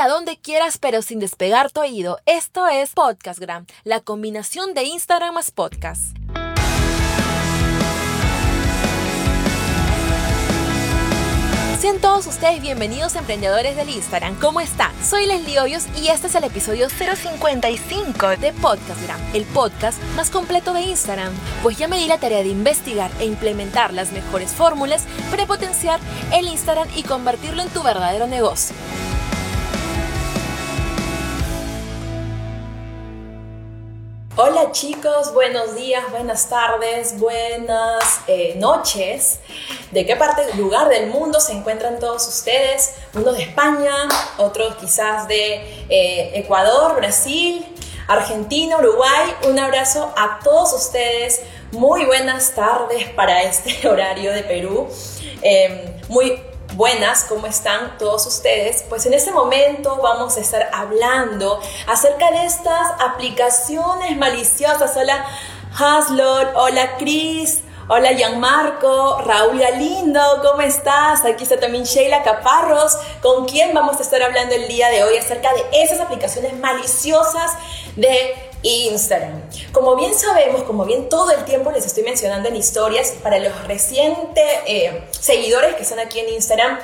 A donde quieras pero sin despegar tu oído. Esto es Podcastgram, la combinación de Instagram más podcast. Sean todos ustedes bienvenidos emprendedores del Instagram. ¿Cómo están? Soy Leslie Hoyos y este es el episodio 055 de Podcastgram, el podcast más completo de Instagram. Pues ya me di la tarea de investigar e implementar las mejores fórmulas para potenciar el Instagram y convertirlo en tu verdadero negocio. Hola chicos, buenos días, buenas tardes, buenas eh, noches. ¿De qué parte lugar del mundo se encuentran todos ustedes? Unos de España, otros quizás de eh, Ecuador, Brasil, Argentina, Uruguay. Un abrazo a todos ustedes. Muy buenas tardes para este horario de Perú. Eh, muy buenas, ¿cómo están todos ustedes? Pues en este momento vamos a estar hablando acerca de estas aplicaciones maliciosas. Hola Haslot, hola Chris, Hola Gianmarco, Raúl Galindo, ¿cómo estás? Aquí está también Sheila Caparros, con quien vamos a estar hablando el día de hoy acerca de esas aplicaciones maliciosas de Instagram. Como bien sabemos, como bien todo el tiempo les estoy mencionando en historias, para los recientes eh, seguidores que están aquí en Instagram,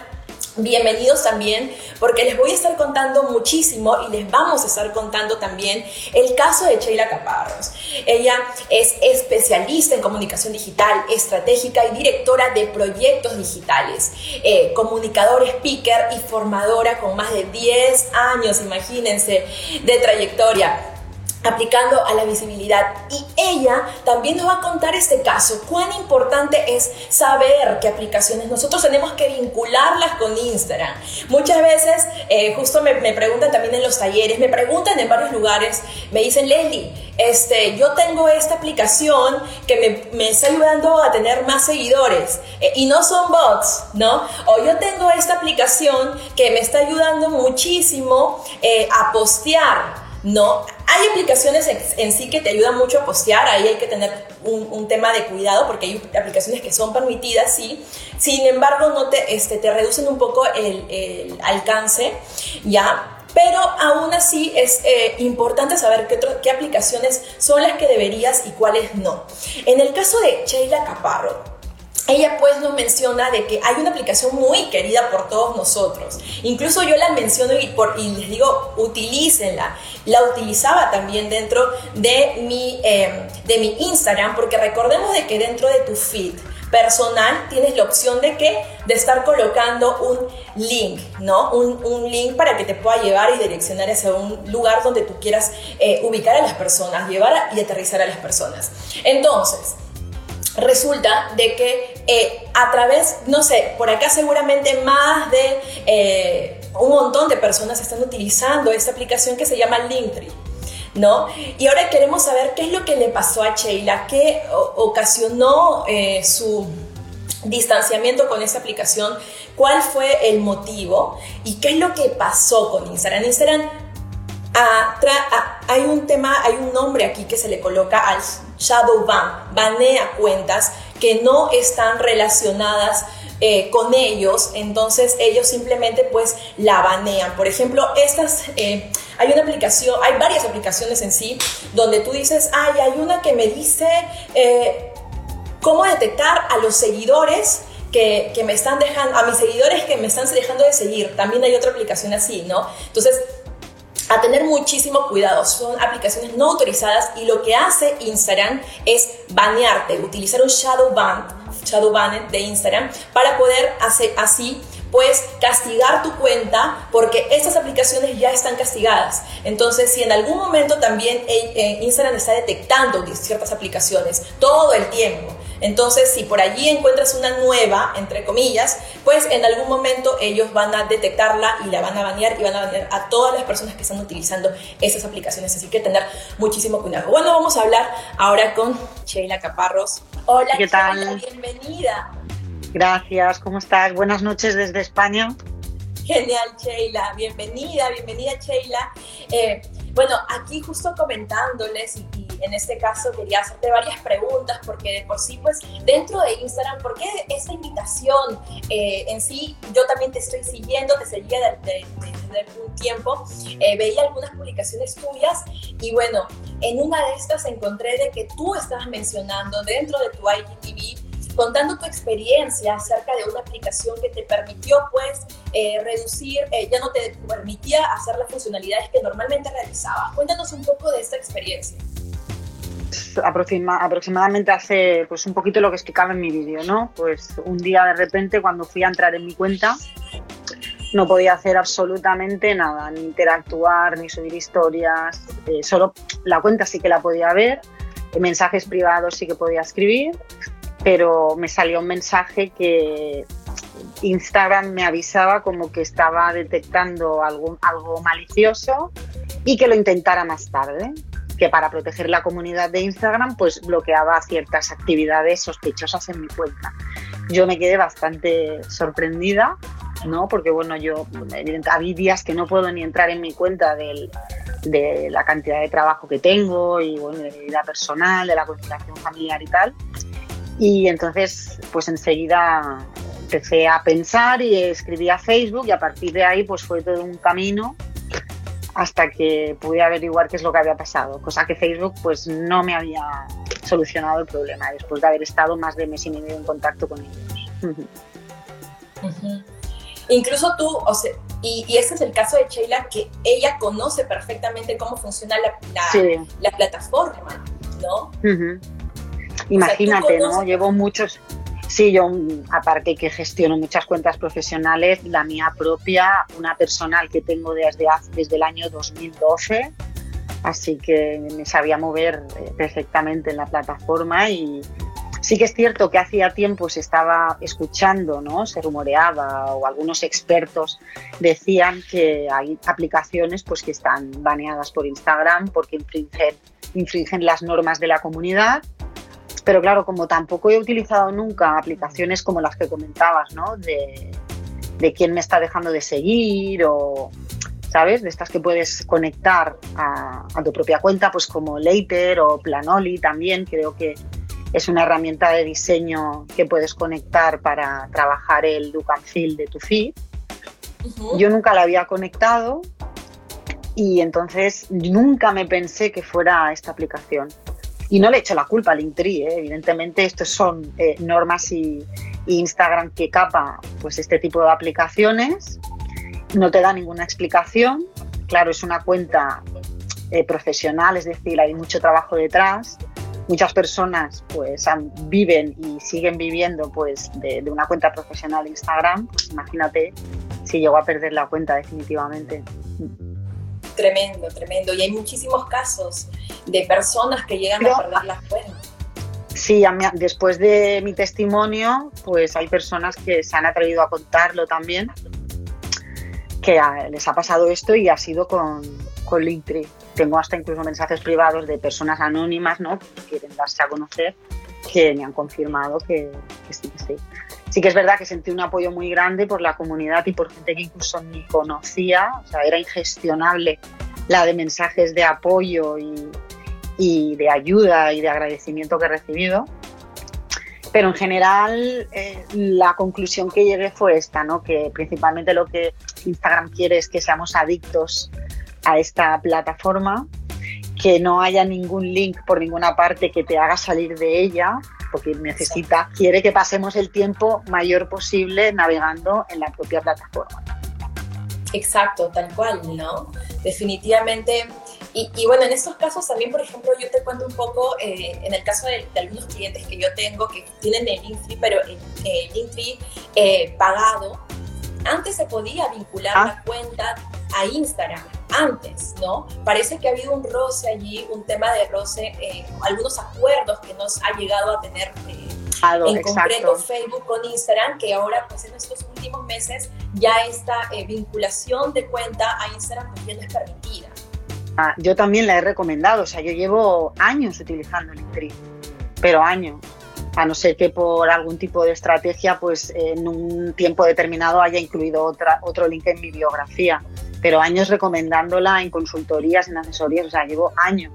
Bienvenidos también porque les voy a estar contando muchísimo y les vamos a estar contando también el caso de Sheila Caparros. Ella es especialista en comunicación digital, estratégica y directora de proyectos digitales, eh, comunicador, speaker y formadora con más de 10 años, imagínense, de trayectoria aplicando a la visibilidad. Y ella también nos va a contar este caso, cuán importante es saber qué aplicaciones nosotros tenemos que vincularlas con Instagram. Muchas veces, eh, justo me, preguntan también en los talleres, me preguntan en varios lugares, me dicen, Leslie, este, yo tengo esta aplicación que me, está ayudando a tener más seguidores eh, y no son bots, ¿no? O yo tengo esta aplicación que me está ayudando muchísimo eh, a postear no, hay aplicaciones en, sí que te ayudan mucho a postear, ahí hay que tener un, tema de cuidado porque hay aplicaciones que son permitidas, sí, sin embargo no te, este, te reducen un poco el, alcance, ¿ya? Pero aún así es eh, importante saber qué, qué aplicaciones son las que deberías y cuáles no. En el caso de Sheila Caparro, ella pues nos menciona de que hay una aplicación muy querida por todos nosotros. Incluso yo la menciono y, les digo, utilícenla. La utilizaba también dentro de mi, em, de mi Instagram, porque recordemos de que dentro de tu feed personal tienes la opción de que de estar colocando un link, ¿no? Un, un, link para que te pueda llevar y direccionar hacia un lugar donde tú quieras eh, ubicar a las personas, llevar y aterrizar a las personas. Entonces, resulta de que eh, a través, no sé, por acá seguramente más de eh, un montón de personas están utilizando esta aplicación que se llama Linktree. ¿No? Y ahora queremos saber qué es lo que le pasó a Sheila, qué ocasionó eh, su distanciamiento con esta aplicación, cuál fue el motivo y qué es lo que pasó con Instagram. Instagram hay un tema, hay un nombre aquí que se le coloca al shadow ban, banea cuentas que no están relacionadas eh, con ellos, entonces ellos simplemente pues la banean. Por ejemplo, estas, eh, hay una aplicación, hay varias aplicaciones en sí, donde tú dices, ay, hay una que me dice eh, cómo detectar a los seguidores que, que, me están dejando, a mis seguidores que me están dejando de seguir. También hay otra aplicación así, ¿no? Entonces, a tener muchísimo cuidado. Son aplicaciones no autorizadas y lo que hace Instagram es banearte, utilizar un shadow ban, shadow ban de Instagram para poder hacer así pues castigar tu cuenta porque estas aplicaciones ya están castigadas. Entonces, si en algún momento también eh, eh, Instagram está detectando ciertas aplicaciones todo el tiempo, entonces, si por allí encuentras una nueva, entre comillas, pues en algún momento ellos van a detectarla y la van a banear y van a banear a todas las personas que están utilizando esas aplicaciones. Así que tener muchísimo cuidado. Bueno, vamos a hablar ahora con Sheila Caparros. Hola, ¿qué tal? bienvenida. Gracias, ¿cómo estás? Buenas noches desde España. Genial, Sheila. Bienvenida, bienvenida, Sheila. Eh, bueno, aquí justo comentándoles y en este caso quería hacerte varias preguntas porque de por sí, pues dentro de Instagram, ¿por qué esta invitación eh, en sí? Yo también te estoy siguiendo, te seguía desde tener un tiempo, eh, veía algunas publicaciones tuyas y bueno, en una de estas encontré de que tú estabas mencionando dentro de tu IGTV contando tu experiencia acerca de una aplicación que te permitió pues eh, reducir, eh, ya no te permitía hacer las funcionalidades que normalmente realizabas. Cuéntanos un poco de esta experiencia aproximadamente hace pues un poquito lo que explicaba en mi vídeo, ¿no? Pues un día de repente cuando fui a entrar en mi cuenta no podía hacer absolutamente nada, ni interactuar, ni subir historias, eh, solo la cuenta sí que la podía ver, mensajes privados sí que podía escribir, pero me salió un mensaje que Instagram me avisaba como que estaba detectando algo, algo malicioso y que lo intentara más tarde que para proteger la comunidad de Instagram pues bloqueaba ciertas actividades sospechosas en mi cuenta. Yo me quedé bastante sorprendida, ¿no? Porque bueno, yo había días que no puedo ni entrar en mi cuenta de la cantidad de trabajo que tengo y bueno, de vida personal, de la conciliación familiar y tal. Y entonces pues enseguida empecé a pensar y escribí a Facebook y a partir de ahí pues fue todo un camino hasta que pude averiguar qué es lo que había pasado, cosa que Facebook pues no me había solucionado el problema después de haber estado más de mes y medio en contacto con ellos. Incluso tú, o sea, y, y, ese es el caso de Sheila, que ella conoce perfectamente cómo funciona la, la, plataforma, ¿no? Imagínate, ¿no? Llevo muchos, Sí, yo aparte que gestiono muchas cuentas profesionales, la mía propia, una personal que tengo desde, desde el año 2012, así que me sabía mover eh, perfectamente en la plataforma y sí que es cierto que hacía tiempo se estaba escuchando, ¿no? se rumoreaba o algunos expertos decían que hay aplicaciones pues, que están baneadas por Instagram porque infringen, infringen las normas de la comunidad pero claro, como tampoco he utilizado nunca aplicaciones como las que comentabas, ¿no? De, quién me está dejando de seguir o, ¿sabes? De estas que puedes conectar a, tu propia cuenta, pues como Later o Planoli también, creo que es una herramienta de diseño que puedes conectar para trabajar el look and feel de tu feed. Yo nunca la había conectado y entonces nunca me pensé que fuera esta aplicación. Y no le echo la culpa al Intri, ¿eh? evidentemente estos son eh, normas y, Instagram que capa pues este tipo de aplicaciones, no te da ninguna explicación, claro, es una cuenta eh, profesional, es decir, hay mucho trabajo detrás, muchas personas pues viven y siguen viviendo pues de, de una cuenta profesional de Instagram, pues imagínate si llegó a perder la cuenta definitivamente. Tremendo, tremendo. Y hay muchísimos casos de personas que llegan a perder las cuentas. Sí, después de mi testimonio, pues hay personas que se han atrevido a contarlo también, que les ha pasado esto y ha sido con, con Linktree. Tengo hasta incluso mensajes privados de personas anónimas, ¿no? Que quieren darse a conocer, que me han confirmado que, que sí, sí. Que es verdad que sentí un apoyo muy grande por la comunidad y por gente que incluso ni conocía, o sea, era ingestionable la de mensajes de apoyo y, de ayuda y de agradecimiento que he recibido. Pero en general eh, la conclusión que llegué fue esta, ¿no? que principalmente lo que Instagram quiere es que seamos adictos a esta plataforma, que no haya ningún link por ninguna parte que te haga salir de ella porque necesita, quiere que pasemos el tiempo mayor posible navegando en la propia plataforma. Exacto, tal cual, ¿no? Definitivamente. Y, bueno, en estos casos también, por ejemplo, yo te cuento un poco, eh, en el caso de, algunos clientes que yo tengo que tienen el Linktree, pero el, Linktree eh, pagado, antes se podía vincular ah. la cuenta a Instagram, antes, ¿no? Parece que ha habido un roce allí, un tema de roce, eh, algunos acuerdos que nos ha llegado a tener eh, en concreto Facebook con Instagram, que ahora pues en estos últimos meses ya esta eh, vinculación de cuenta a Instagram pues ya no es permitida. Ah, yo también la he recomendado, o sea, yo llevo años utilizando LinkedIn, pero años a no ser que por algún tipo de estrategia, pues en un tiempo determinado haya incluido otra, otro link en mi biografía. Pero años recomendándola en consultorías, en asesorías, o sea, llevo años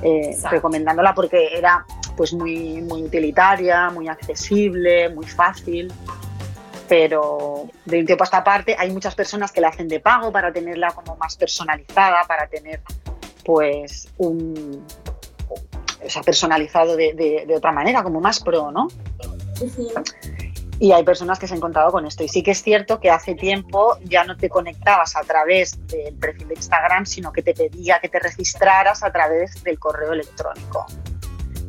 eh, recomendándola porque era pues muy, muy utilitaria, muy accesible, muy fácil. pero de un tiempo a esta parte hay muchas personas que la hacen de pago para tenerla como más personalizada, para tener pues un o sea, personalizado de, otra manera, como más pro, ¿no? Y hay personas que se han encontrado con esto. Y sí que es cierto que hace tiempo ya no te conectabas a través del perfil de Instagram, sino que te pedía que te registraras a través del correo electrónico.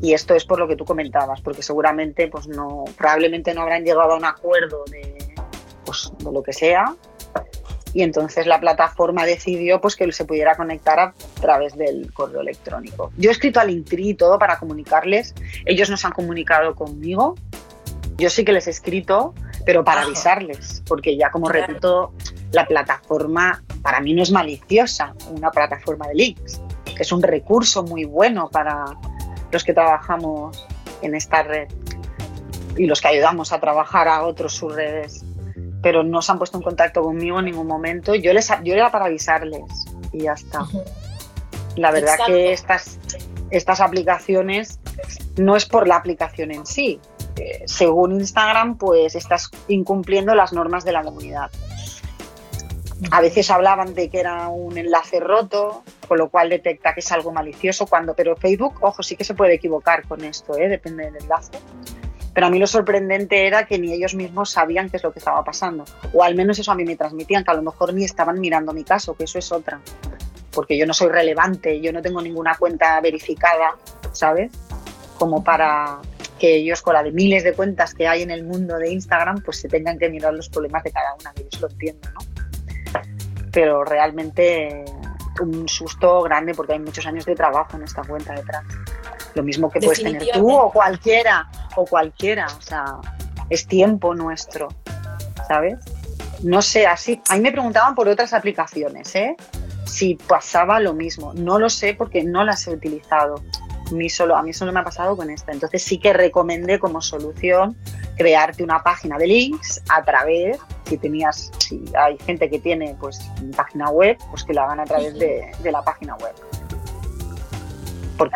Y esto es por lo que tú comentabas, porque seguramente, pues no, probablemente no habrán llegado a un acuerdo de, pues, de lo que sea, y entonces la plataforma decidió pues que se pudiera conectar a través del correo electrónico. Yo he escrito al Intri y todo para comunicarles, ellos nos han comunicado conmigo yo sí que les he escrito, pero para avisarles, porque ya como repito, la plataforma para mí no es maliciosa, una plataforma de links, es un recurso muy bueno para los que trabajamos en esta red y los que ayudamos a trabajar a otros sus redes. Pero no se han puesto en contacto conmigo en ningún momento. Yo, les, yo era para avisarles y ya está. La verdad que estas, estas aplicaciones no es por la aplicación en sí, según Instagram, pues estás incumpliendo las normas de la comunidad. A veces hablaban de que era un enlace roto, con lo cual detecta que es algo malicioso, cuando, pero Facebook, ojo, sí que se puede equivocar con esto, ¿eh? depende del enlace. Pero a mí lo sorprendente era que ni ellos mismos sabían qué es lo que estaba pasando. O al menos eso a mí me transmitían, que a lo mejor ni estaban mirando mi caso, que eso es otra. Porque yo no soy relevante, yo no tengo ninguna cuenta verificada, ¿sabes? Como para que ellos con la de miles de cuentas que hay en el mundo de Instagram, pues se tengan que mirar los problemas de cada una, que yo lo entiendo, ¿no? Pero realmente un susto grande porque hay muchos años de trabajo en esta cuenta detrás. Lo mismo que puedes tener tú o cualquiera, o cualquiera, o sea, es tiempo nuestro, ¿sabes? No sé, así. A mí me preguntaban por otras aplicaciones, ¿eh? Si pasaba lo mismo. No lo sé porque no las he utilizado mí solo, a mí solo me ha pasado con esta. Entonces sí que recomendé como solución crearte una página de links a través, si tenías, si hay gente que tiene pues página web, pues que la hagan a través de, la página web.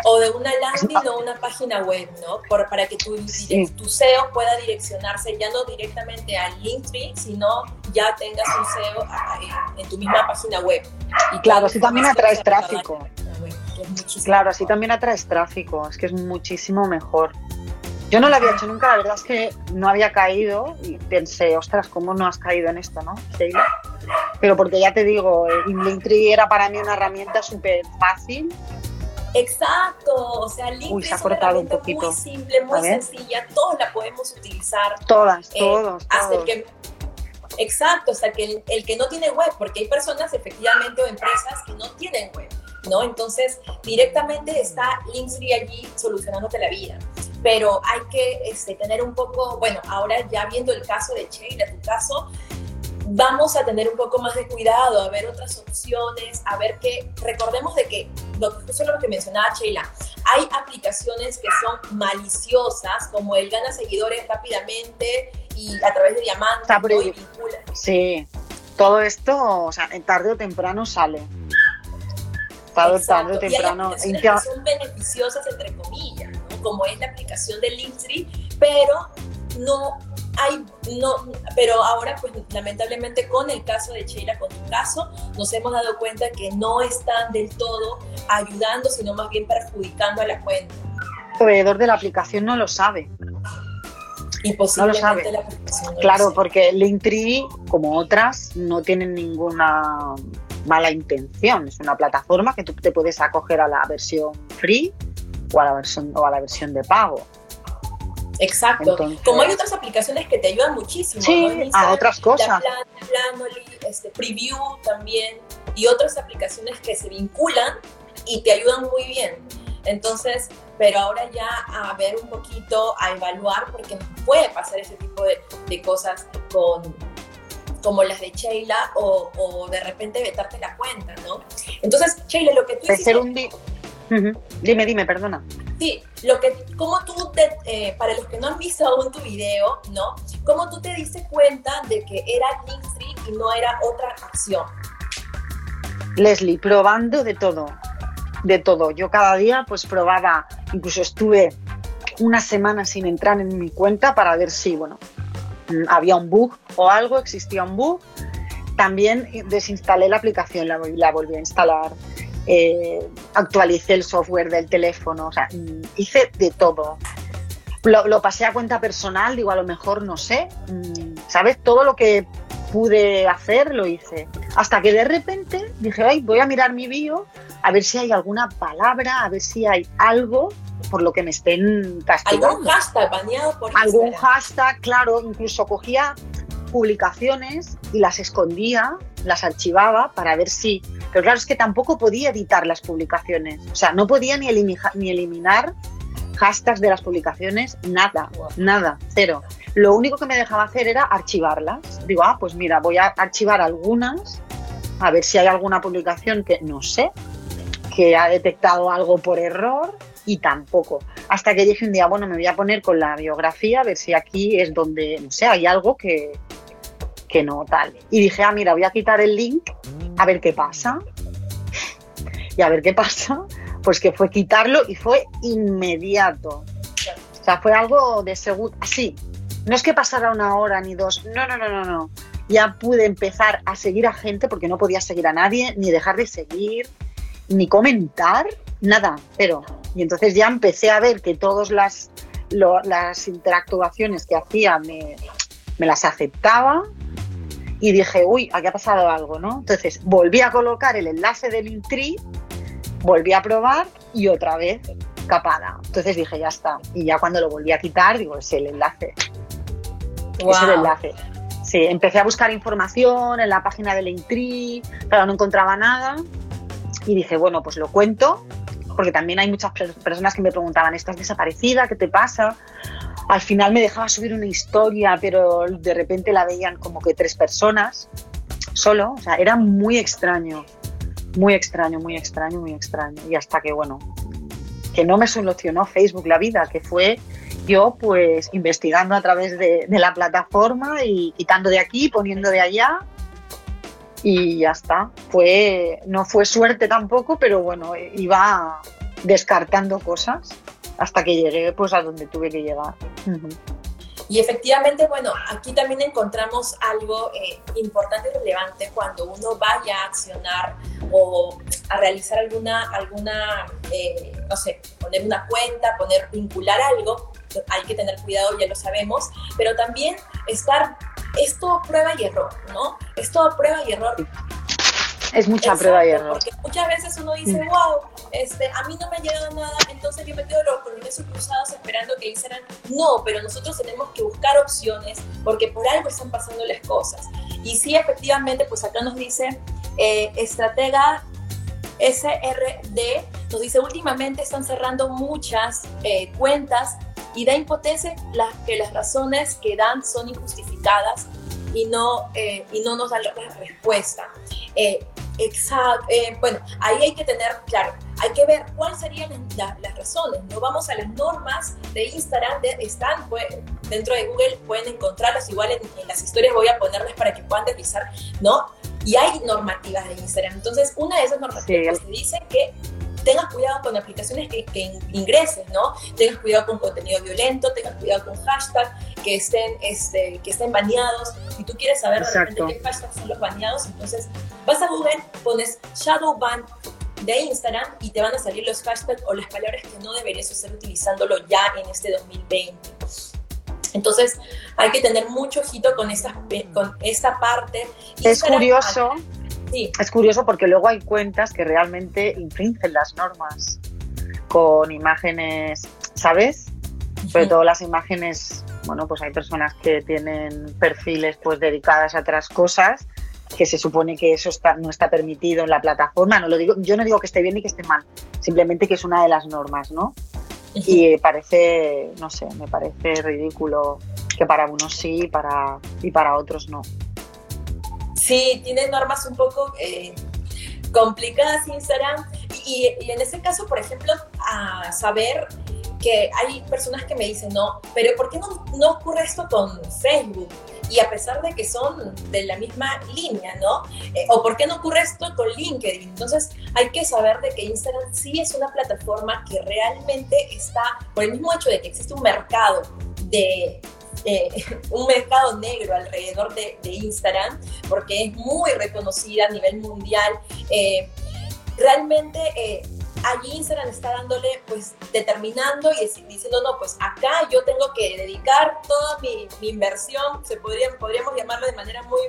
o de una landing o una página web, ¿no? para que tu, tu SEO pueda direccionarse ya no directamente al Linktree, sino ya tengas un SEO en, tu misma página web. Y claro, si también atraes tráfico. Claro, así también atraes tráfico, es que es muchísimo mejor. Yo no lo había hecho nunca, la verdad es que no había caído y pensé, ostras, ¿cómo no has caído en esto, no, Pero porque ya te digo, Linktree era para mí una herramienta súper fácil. Exacto, o sea, Linktree es una herramienta muy simple, muy sencilla, todos la podemos utilizar. Todas, eh, todos. Hasta el que Exacto, o sea, que el, que no tiene web, porque hay personas efectivamente o empresas que no tienen web. ¿No? Entonces, directamente está Linktree allí solucionándote la vida. Pero hay que este, tener un poco, bueno, ahora ya viendo el caso de Sheila, tu caso, vamos a tener un poco más de cuidado, a ver otras opciones, a ver que, recordemos de que, lo, eso es lo que mencionaba Sheila, hay aplicaciones que son maliciosas, como el gana seguidores rápidamente y a través de diamantes, ¿no? Sí, todo esto, o sea, tarde o temprano sale tarde o temprano. Y son beneficiosas, entre comillas, como es la aplicación de Linktree, pero no hay, no, pero ahora, pues lamentablemente con el caso de Sheila, con tu caso, nos hemos dado cuenta que no están del todo ayudando, sino más bien perjudicando a la cuenta. El proveedor de la aplicación no lo sabe. Y no lo sabe. claro, porque Linktree, como otras, no tienen ninguna mala intención. Es una plataforma que tú te puedes acoger a la versión free o a la versión, o a la versión de pago. Exacto. Como hay otras aplicaciones que te ayudan muchísimo. Sí, a otras cosas. este, Preview también y otras aplicaciones que se vinculan y te ayudan muy bien. Entonces, pero ahora ya a ver un poquito, a evaluar, porque nos puede pasar ese tipo de, de cosas con, como las de Sheila o, de repente vetarte la cuenta, ¿no? Entonces, Sheila, lo que tú hiciste... un Dime, dime, perdona. Sí, lo que, como tú, te, eh, para los que no han visto aún tu video, ¿no? ¿Cómo tú te diste cuenta de que era Linktree y no era otra acción? Leslie, probando de todo, de todo. Yo cada día pues probaba, incluso estuve una semana sin entrar en mi cuenta para ver si, bueno, había un bug o algo, existía un bug. También desinstalé la aplicación, la, la volví a instalar. Eh, actualicé el software del teléfono, o sea, mm, hice de todo. Lo, lo, pasé a cuenta personal, digo, a lo mejor no sé, mm, ¿sabes? Todo lo que pude hacer lo hice. Hasta que de repente dije, ay, voy a mirar mi bio, a ver si hay alguna palabra, a ver si hay algo por lo que me estén castigando. Algún hashtag bañado por Algún hashtag, claro, incluso cogía publicaciones y las escondía, las archivaba para ver si... Pero claro, es que tampoco podía editar las publicaciones. O sea, no podía ni, ni eliminar hashtags de las publicaciones, nada, nada, cero. Lo único que me dejaba hacer era archivarlas. Digo, ah, pues mira, voy a archivar algunas, a ver si hay alguna publicación que no sé, que ha detectado algo por error y tampoco. Hasta que dije un día, bueno, me voy a poner con la biografía, a ver si aquí es donde, no sé, hay algo que, que no tal. Y dije, ah, mira, voy a quitar el link, a ver qué pasa. Y a ver qué pasa, pues que fue quitarlo y fue inmediato. O sea, fue algo de seguro, así. No es que pasara una hora ni dos, no, no, no, no, no. Ya pude empezar a seguir a gente porque no podía seguir a nadie, ni dejar de seguir, ni comentar, nada, pero. Y entonces ya empecé a ver que todas las, las interactuaciones que hacía me, me las aceptaba y dije, uy, aquí ha pasado algo, ¿no? Entonces volví a colocar el enlace del Linktree volví a probar y otra vez capada. Entonces dije, ya está. Y ya cuando lo volví a quitar, digo, es el enlace. Es el enlace. Sí, empecé a buscar información en la página del Linktree, pero no encontraba nada. Y dije, bueno, pues lo cuento, porque también hay muchas personas que me preguntaban, ¿estás desaparecida? ¿Qué te pasa? Al final me dejaba subir una historia, pero de repente la veían como que tres personas solo. O sea, era muy extraño muy extraño, muy extraño, muy extraño. Y hasta que, bueno, que no me solucionó Facebook la vida, que fue yo pues investigando a través de, la plataforma y quitando de aquí, poniendo de allá y ya está. Fue, no fue suerte tampoco, pero bueno, iba descartando cosas hasta que llegué pues a donde tuve que llegar. Y efectivamente, bueno, aquí también encontramos algo eh, importante y relevante cuando uno vaya a accionar o a realizar alguna, alguna eh, no sé, poner una cuenta, poner, vincular algo, hay que tener cuidado, ya lo sabemos, pero también estar, esto prueba y error, ¿no? Esto prueba y error es mucha prueba y error. Porque muchas veces uno dice, wow, este, a mí no me ha llegado nada, entonces yo me quedo los brazos cruzados esperando que hicieran. No, pero nosotros tenemos que buscar opciones porque por algo están pasando las cosas. Y sí, efectivamente, pues acá nos dice eh, estratega SRD, nos dice últimamente están cerrando muchas eh, cuentas y da impotencia las, que las razones que dan son injustificadas y no, eh, y no nos dan la respuesta. Eh, Exacto. Eh, bueno, ahí hay que tener claro, hay que ver cuáles serían las razones. No vamos a las normas de Instagram, de, están pues, dentro de Google, pueden encontrarlas. Igual en, las historias voy a ponerlas para que puedan deslizar, ¿no? Y hay normativas de Instagram. Entonces, una de esas normativas sí. dice que tengas cuidado con aplicaciones que, ingreses, ¿no? Tengas cuidado con contenido violento, tengas cuidado con hashtags que estén, este, que estén baneados. Si tú quieres saber realmente qué hashtags son los baneados, entonces vas a Google, pones shadow ban de Instagram y te van a salir los hashtags o las palabras que no deberías estar utilizándolo ya en este 2020. Entonces hay que tener mucho ojito con esta, con esta parte. Es curioso. Es curioso porque luego hay cuentas que realmente infringen las normas con imágenes, ¿sabes? Sobre todo las imágenes, bueno, pues hay personas que tienen perfiles pues dedicadas a otras cosas que se supone que eso está, no está permitido en la plataforma. No lo digo, yo no digo que esté bien ni que esté mal, simplemente que es una de las normas, ¿no? Y parece, no sé, me parece ridículo que para unos sí para, y para otros no. Sí, tiene normas un poco eh, complicadas Instagram. Y, en ese caso, por ejemplo, a saber que hay personas que me dicen, no, pero ¿por qué no, no ocurre esto con Facebook? Y a pesar de que son de la misma línea, ¿no? Eh, ¿O por qué no ocurre esto con LinkedIn? Entonces hay que saber de que Instagram sí es una plataforma que realmente está, por el mismo hecho de que existe un mercado de eh, un mercado negro alrededor de, Instagram, porque es muy reconocida a nivel mundial. Eh, realmente eh, allí Instagram está dándole, pues, determinando y diciendo, no, pues acá yo tengo que dedicar toda mi, inversión, se podría, podríamos llamarlo de manera muy,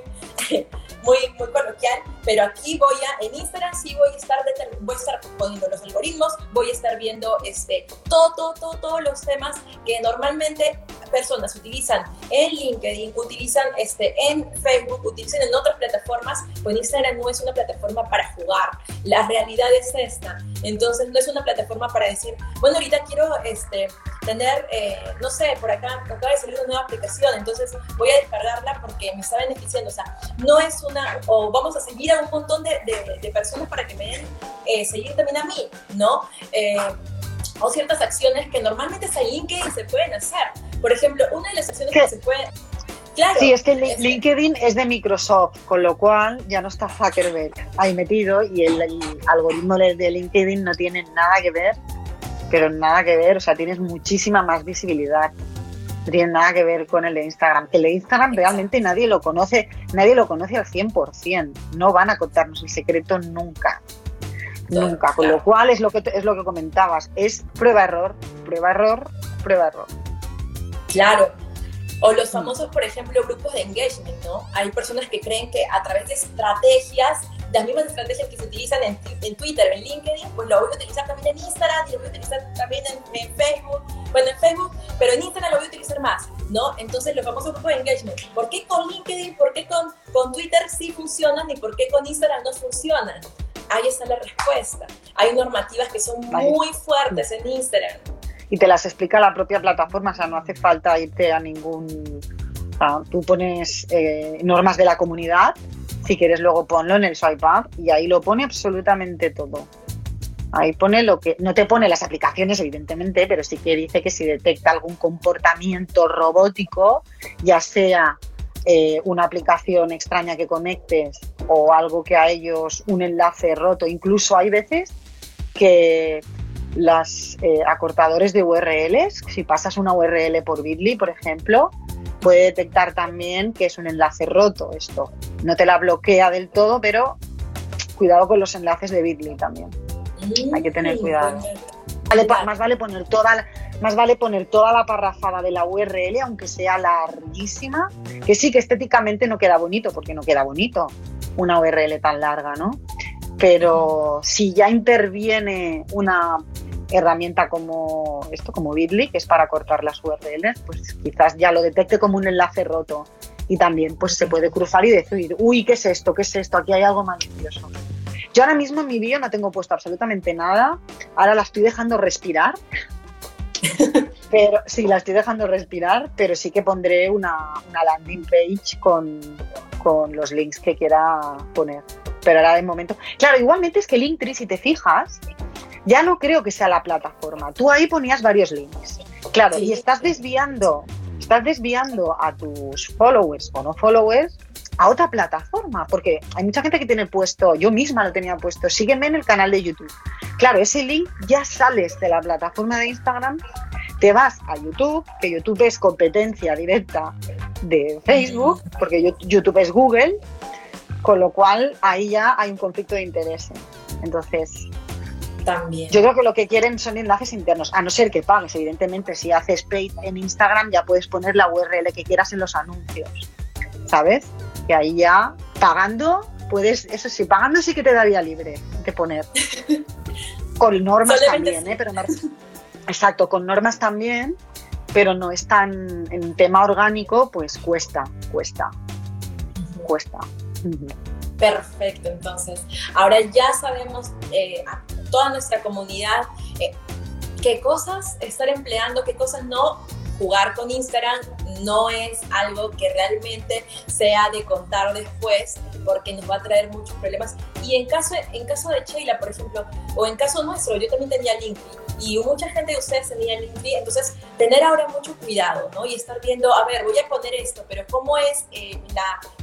muy, muy coloquial, pero aquí voy a, en Instagram sí voy a estar, voy a estar poniendo los algoritmos, voy a estar viendo este, todo, todo, todo, todos los temas que normalmente personas utilizan en LinkedIn, utilizan este, en Facebook, utilizan en otras plataformas, pues Instagram no es una plataforma para jugar. La realidad es esta. Entonces no es una plataforma para decir, bueno, ahorita quiero este, tener, eh, no sé, por acá acaba de salir una nueva aplicación, entonces voy a descargarla porque me está beneficiando. O sea, no es una, o vamos a seguir a un montón de, de, personas para que me den, eh, seguir también a mí, ¿no? Eh, o ciertas acciones que normalmente en LinkedIn se pueden hacer. Por ejemplo, una de las acciones que se puede... Claro, sí, es que LinkedIn es de Microsoft, con lo cual ya no está Zuckerberg ahí metido y el, algoritmo de LinkedIn no tiene nada que ver, pero nada que ver, o sea, tienes muchísima más visibilidad. No tiene nada que ver con el de Instagram. El de Instagram realmente nadie lo conoce, nadie lo conoce al 100%. No van a contarnos el secreto nunca. Nunca. Con lo cual es lo que es lo que comentabas, es prueba error, prueba error, prueba error. Claro. O los famosos, por ejemplo, grupos de engagement, ¿no? Hay personas que creen que a través de estrategias, las mismas estrategias que se utilizan en, en Twitter, en LinkedIn, pues lo voy a utilizar también en Instagram y lo voy a utilizar también en, Facebook. Bueno, en Facebook, pero en Instagram lo voy a utilizar más, ¿no? Entonces, los famosos grupos de engagement. ¿Por qué con LinkedIn, por qué con, con Twitter sí funcionan y por qué con Instagram no funcionan? Ahí está la respuesta. Hay normativas que son muy fuertes en Instagram y te las explica la propia plataforma, o sea, no hace falta irte a ningún... tú pones eh, normas de la comunidad, si quieres luego ponlo en el swipe up y ahí lo pone absolutamente todo. Ahí pone lo que, no te pone las aplicaciones evidentemente, pero sí que dice que si detecta algún comportamiento robótico, ya sea eh, una aplicación extraña que conectes o algo que a ellos un enlace roto, incluso hay veces que los eh, acortadores de URLs. Si pasas una URL por Bitly, por ejemplo, puede detectar también que es un enlace roto esto. No te la bloquea del todo, pero cuidado con los enlaces de Bitly también. Hay que tener cuidado. más, vale poner toda, más vale poner toda la parrafada de la URL, aunque sea larguísima, que sí que estéticamente no queda bonito, porque no queda bonito una URL tan larga, ¿no? Pero si ya interviene una herramienta como esto, como Bitly, que es para cortar las URLs, pues quizás ya lo detecte como un enlace roto y también pues se puede cruzar y decir, uy, ¿qué es esto? ¿Qué es esto? Aquí hay algo malicioso. Yo ahora mismo en mi vídeo no tengo puesto absolutamente nada, ahora la estoy dejando respirar, pero sí, la estoy dejando respirar, pero sí que pondré una, una landing page con, con los links que quiera poner. Pero ahora de momento, claro, igualmente es que Linktree, si te fijas, ya no creo que sea la plataforma. Tú ahí ponías varios links. Claro, y estás desviando, estás desviando a tus followers o no followers a otra plataforma, porque hay mucha gente que tiene puesto, yo misma lo tenía puesto, sígueme en el canal de YouTube. Claro, ese link ya sales de la plataforma de Instagram, te vas a YouTube, que YouTube es competencia directa de Facebook, porque YouTube es Google, con lo cual ahí ya hay un conflicto de interés. Entonces, yo creo que lo que quieren son enlaces internos, a no ser que pagues, evidentemente. Si haces paid en Instagram, ya puedes poner la URL que quieras en los anuncios, ¿sabes? Que ahí ya pagando, puedes, eso sí, pagando sí que te daría libre de poner. Con normas también, ¿eh? Pero exacto, con normas también, pero no es tan en tema orgánico, pues cuesta, cuesta, cuesta. Perfecto, entonces, ahora ya sabemos eh, toda nuestra comunidad eh, qué cosas estar empleando, qué cosas no. Jugar con Instagram no es algo que realmente sea de contar después porque nos va a traer muchos problemas. Y en caso, en caso de Sheila, por ejemplo, o en caso nuestro, yo también tenía LinkedIn y mucha gente de ustedes tenía LinkedIn, entonces tener ahora mucho cuidado, ¿no? Y estar viendo, a ver, voy a poner esto, pero ¿cómo es eh,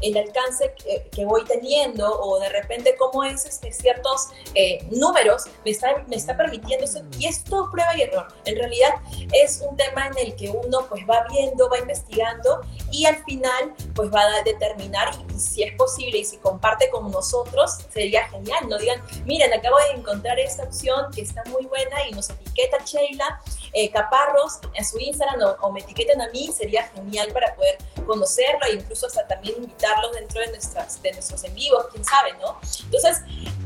el alcance que, voy teniendo o de repente cómo es este, ciertos eh, números me está, me está permitiendo eso? Y es todo prueba y error. En realidad es un tema en el que uno pues va viendo, va investigando investigando y al final pues va a determinar si es posible y si comparte con nosotros sería genial. No digan, miren, acabo de encontrar esta opción que está muy buena y nos etiqueta Sheila eh, Caparros en su Instagram o, me etiqueten a mí, sería genial para poder conocerlo e incluso hasta también invitarlos dentro de, nuestras, de nuestros en vivos, quién sabe, ¿no? Entonces,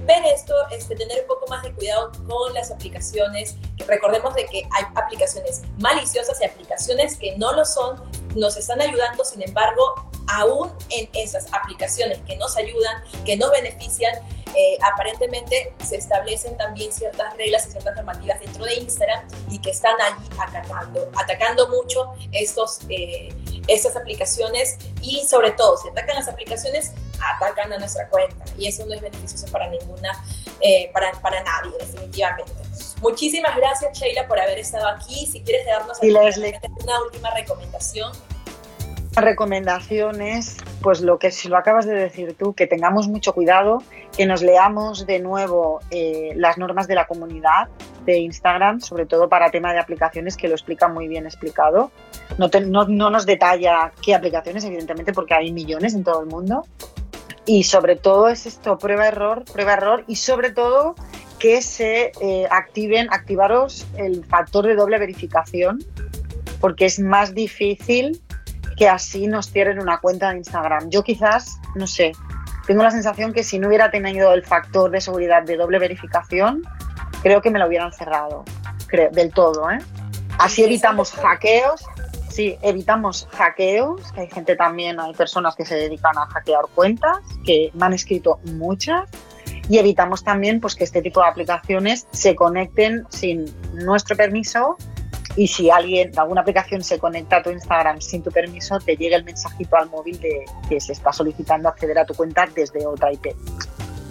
ver esto, este, tener un poco más de cuidado con las aplicaciones. Recordemos de que hay aplicaciones maliciosas y aplicaciones que no lo son, nos están ayudando, sin embargo, aún en esas aplicaciones que nos ayudan, que nos benefician, eh, aparentemente se establecen también ciertas reglas y ciertas normativas dentro de Instagram y que están allí atacando, atacando mucho estos, eh, estas aplicaciones y sobre todo, si atacan las aplicaciones, atacan a nuestra cuenta y eso no es beneficioso para ninguna, eh, para, para nadie, definitivamente. Muchísimas gracias, Sheila, por haber estado aquí. Si quieres darnos una última recomendación recomendaciones, pues lo que si lo acabas de decir tú, que tengamos mucho cuidado, que nos leamos de nuevo eh, las normas de la comunidad de Instagram, sobre todo para tema de aplicaciones, que lo explica muy bien explicado. No, no, nos detalla qué aplicaciones, evidentemente, porque hay millones en todo el mundo. Y sobre todo es esto, prueba-error, prueba-error y sobre todo que se eh, activen, activaros el factor de doble verificación, porque es más difícil que así nos cierren una cuenta de Instagram. Yo quizás, no sé, tengo la sensación que si no hubiera tenido el factor de seguridad de doble verificación, creo que me lo hubieran cerrado, creo, del todo, ¿eh? Así evitamos hackeos, sí, evitamos hackeos, que hay gente también, hay personas que se dedican a hackear cuentas, que me han escrito muchas, y evitamos también pues, que este tipo de aplicaciones se conecten sin nuestro permiso y si alguien, alguna aplicación se conecta a tu Instagram sin tu permiso, te llega el mensajito al móvil de que se está solicitando acceder a tu cuenta desde otra IP.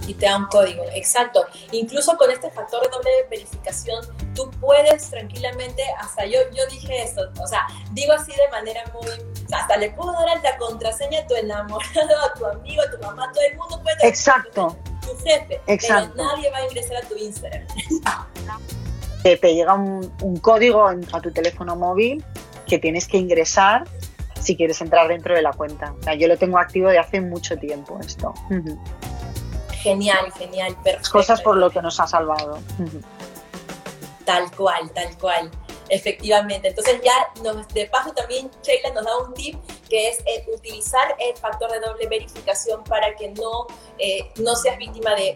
Y te da un código, exacto. Incluso con este factor de doble verificación, tú puedes tranquilamente, hasta yo, yo dije esto, o sea, digo así de manera muy, hasta le puedo dar la contraseña a tu enamorado, a tu amigo, a tu mamá, todo el mundo puede. Exacto. Tu, jefe, Exacto. pero nadie va a ingresar a tu Instagram. te llega un, código a tu teléfono móvil que tienes que ingresar si quieres entrar dentro de la cuenta. yo lo tengo activo de hace mucho tiempo esto. Genial, genial, perfecto. Cosas por lo que nos ha salvado. Tal cual, tal cual. Efectivamente. Entonces ya nos, de paso también Sheila nos da un tip que es eh, utilizar el factor de doble verificación para que no, eh, no seas víctima de,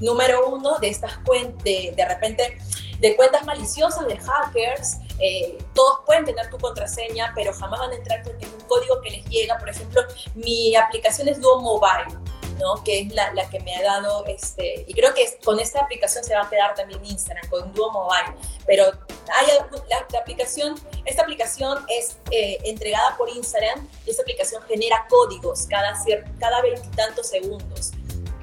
número uno, de estas cuentas, de, de repente de cuentas maliciosas, de hackers. Eh, todos pueden tener tu contraseña, pero jamás van a entrar en un código que les llega. Por ejemplo, mi aplicación es Duo Mobile. ¿No? que es la, la, que me ha dado, este, y creo que con esta aplicación se va a quedar también Instagram, con Duo Mobile, pero hay, la, aplicación, esta aplicación es eh, entregada por Instagram y esta aplicación genera códigos cada, cada veintitantos segundos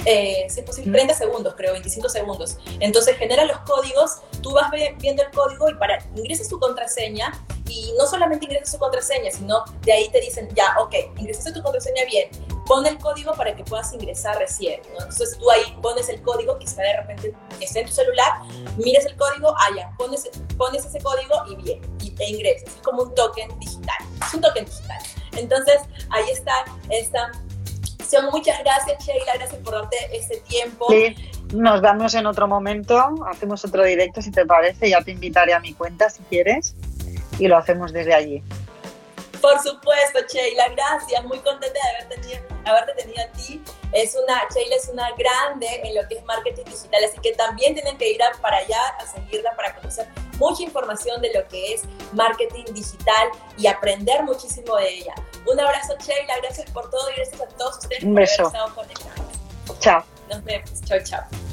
eh, si es posible, 30 segundos, creo, 25 segundos. Entonces genera los códigos, tú vas viendo el código y para ingresas tu contraseña y no solamente ingresas tu contraseña, sino de ahí te dicen, ya, ok, ingresaste tu contraseña bien, pon el código para que puedas ingresar recién. Entonces tú ahí pones el código que está de repente está en tu celular, mires el código, ah, ya, pones, pones ese código y bien, y te ingresas. Es como un token digital, es un token digital. Entonces ahí está Muchas gracias, Sheila, gracias por darte ese tiempo. Sí, nos vemos en otro momento, hacemos otro directo si te parece, ya te invitaré a mi cuenta si quieres y lo hacemos desde allí. Por supuesto, Sheila, gracias. Muy contenta de haber tenido, haberte tenido a ti. Es una, Sheila es una grande en lo que es marketing digital, así que también tienen que ir para allá a seguirla para conocer mucha información de lo que es marketing digital y aprender muchísimo de ella. Un abrazo, Sheila, gracias por todo y gracias a todos ustedes Un beso. por haber estado conectados. Chao. Nos vemos. Chao, chao.